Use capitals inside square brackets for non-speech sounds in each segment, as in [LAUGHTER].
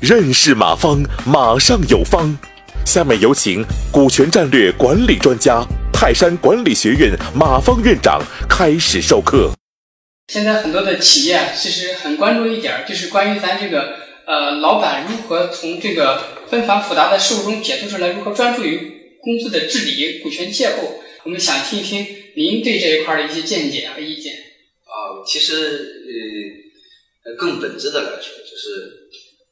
认识马方，马上有方。下面有请股权战略管理专家、泰山管理学院马方院长开始授课。现在很多的企业，其实很关注一点，就是关于咱这个呃，老板如何从这个纷繁复杂的事物中解脱出来，如何专注于公司的治理、股权结构。我们想听一听您对这一块的一些见解和意见。啊，其实呃，更本质的来说，就是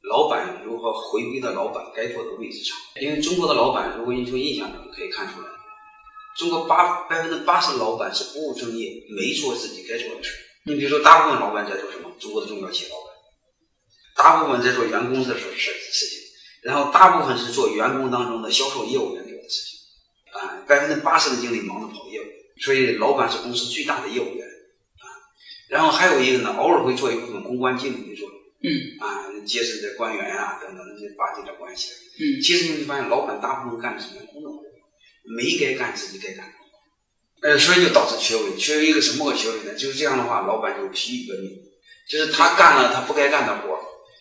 老板如何回归到老板该做的位置上。因为中国的老板，如果你从印象中可以看出来，中国八百分之八十的老板是不务正业，没做自己该做的事。你比如说，大部分老板在做什么？中国的中小企业老板，大部分在做员工的事事事情，然后大部分是做员工当中的销售业务员做的事情，啊，百分之八十的精力忙着跑业务，所以老板是公司最大的业务员，然后还有一个呢，偶尔会做一部分公关经理的作用，嗯，啊，结识这官员啊等等这巴结点关系，嗯，其实你会发现，老板大部分干的是员工的活，没该干自己该干的。呃，所以就导致缺位，缺位一个什么个缺位呢？就是这样的话，老板就疲于奔命，就是他干了他不该干的活，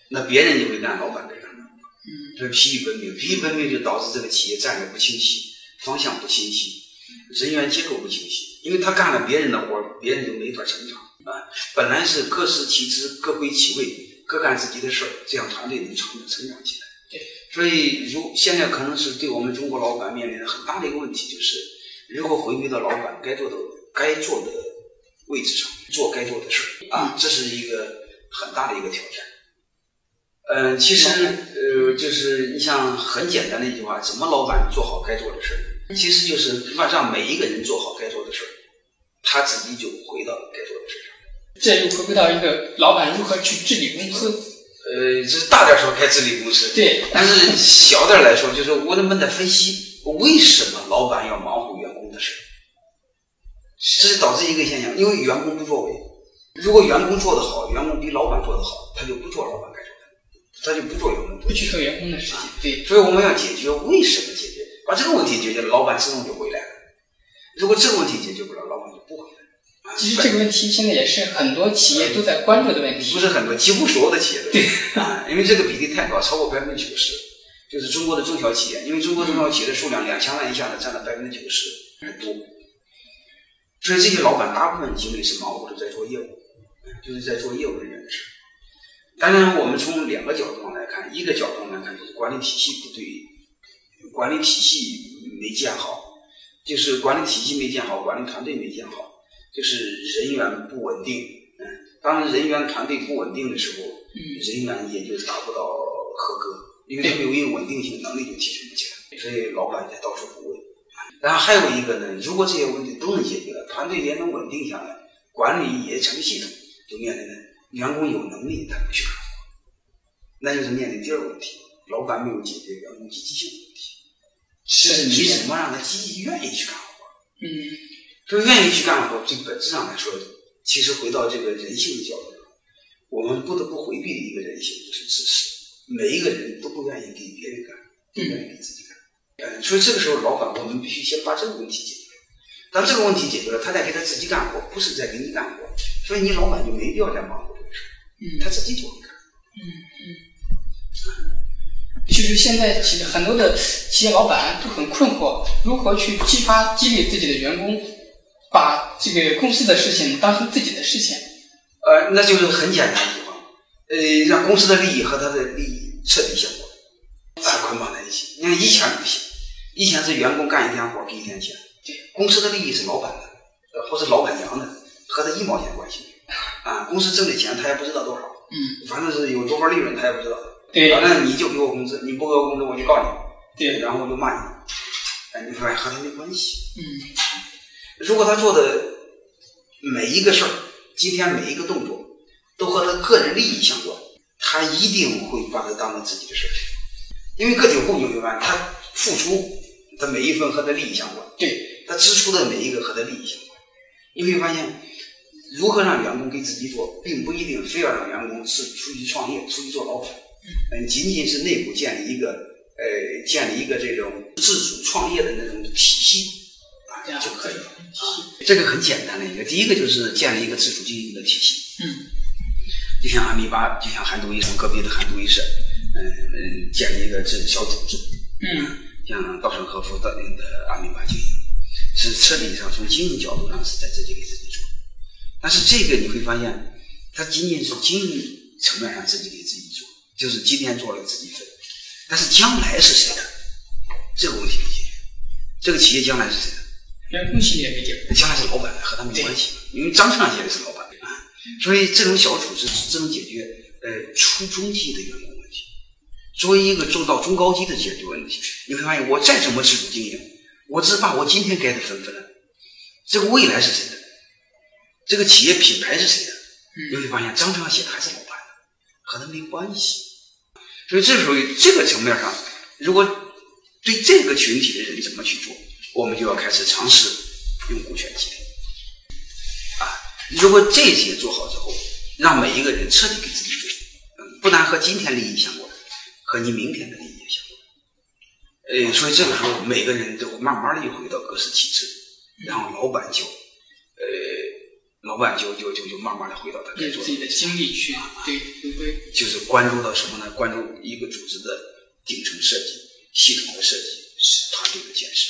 那别人就会干老板该干的。嗯，这疲于奔命，疲于奔命就导致这个企业战略不清晰，方向不清晰，人员结构不清晰。因为他干了别人的活，别人就没法成长啊。本来是各司其职，各归其位，各干自己的事儿，这样团队能成成长起来。对，所以如现在可能是对我们中国老板面临的很大的一个问题，就是。如何回归到老板该做的、该做的位置上，做该做的事儿啊？这是一个很大的一个挑战。嗯，其实呃，就是你像很简单的一句话，怎么老板做好该做的事儿？其实就是让每一个人做好该做的事儿，他自己就回到该做的事上。这又回归到一个老板如何去治理公司。呃，这是大点说该治理公司，对。但是小点来说，就是我们得分析为什么老板要忙活员工的事。这是导致一个现象，因为员工不作为。如果员工做得好，员工比老板做得好，他就不做老板该做的，他就不做员工不去做员工的事情。对，所以我们要解决为什么解决，把这个问题解决了，老板自动就回来了。如果这个问题解决不了。其实这个问题现在也是很多企业都在关注的问题。不是很多，几乎所有的企业都对 [LAUGHS] 啊，因为这个比例太高，超过百分之九十，就是中国的中小企业，因为中国中小企业的数量两千万以下的占了百分之九十，很多。所以这些老板大部分精力是忙活着在做业务，就是在做业务人员的事。当然，我们从两个角度上来看，一个角度来看就是管理体系不对，管理体系没建好，就是管理体系没建好，管理团队没建好，就是人员不稳定。嗯，当人员团队不稳定的时候，嗯，人员也就达不到合格，因为他没有一个稳定性，能力就提升不起来，所以老板在到处补位。然后还有一个呢，如果这些问题都能解决了，团队也能稳定下来，管理也成系统，就面临着员工有能力他不去干活，那就是面临第二个问题，老板没有解决员工积极性的问题，是你怎么让他积极愿意去干活？嗯，说愿意去干活，最本质上来说，其实回到这个人性的角度，我们不得不回避的一个人性就是自私，每一个人都不愿意给别人干，不愿意给自己干。嗯，所以这个时候，老板我们必须先把这个问题解决。当这个问题解决了，他再给他自己干活，不是在给你干活。所以你老板就没必要再忙活这个事儿，嗯，他自己就会干。嗯嗯。就是现在其实很多的企业老板都很困惑，如何去激发激励自己的员工，把这个公司的事情当成自己的事情。呃，那就是很简单一句话，呃，让公司的利益和他的利益彻底相关，啊，捆绑在一起。你看以前不行，以前是员工干一天活给一天钱，公司的利益是老板的，呃，或是老板娘的，和他一毛钱关系没有。啊，公司挣的钱他也不知道多少，嗯，反正是有多少利润他也不知道。对，反正你就给我工资，你不给我工资我就告你，对，然后我就骂你，哎，你说和他没关系。嗯，如果他做的每一个事儿，今天每一个动作都和他个人利益相关，他一定会把它当成自己的事儿。因为个体户你会发现，他付出的每一分和他利益相关，对，他支出的每一个和他利益相关。你会发现，如何让员工给自己做，并不一定非要让员工是出去创业、出去做老板。嗯，仅仅是内部建立一个呃，建立一个这种自主创业的那种体就可以了啊。这个很简单的一个，第一个就是建立一个自主经营的体系。嗯，就像阿米巴，就像韩都衣舍隔壁的韩都衣舍，嗯嗯，建立一个这小组织。嗯，像稻盛和夫的那的阿米巴经营，是彻底上从经营角度上是在自己给自己做。但是这个你会发现，它仅仅是经营层面上自己给自己做，就是今天做了自己分，但是将来是谁的？这个问题没解决。这个企业将来是谁的？员工心里也没解决。将来是老板，和他没关系，因为章程上写的是老板啊。所以这种小组织只能解决呃初中级的员工问题。作为一个做到中高级的解决问题，你会发现我再怎么自主经营，我只把我今天该的分分了，这个未来是谁的？这个企业品牌是谁的？你会发现章程上写的还是老板的，和他没关系。所以这时候这个层面上，如果对这个群体的人怎么去做，我们就要开始尝试用股权激励。啊，如果这些做好之后，让每一个人彻底给自己做，嗯，不但和今天利益相关，和你明天的利益也相关。呃，所以这个时候每个人都慢慢的又回到各司其职，然后老板就，呃，老板就就就就慢慢的回到他该做用自己的精力去对回归。就是关注到什么呢？关注一个组织的顶层设计、系统的设计、团队的建设。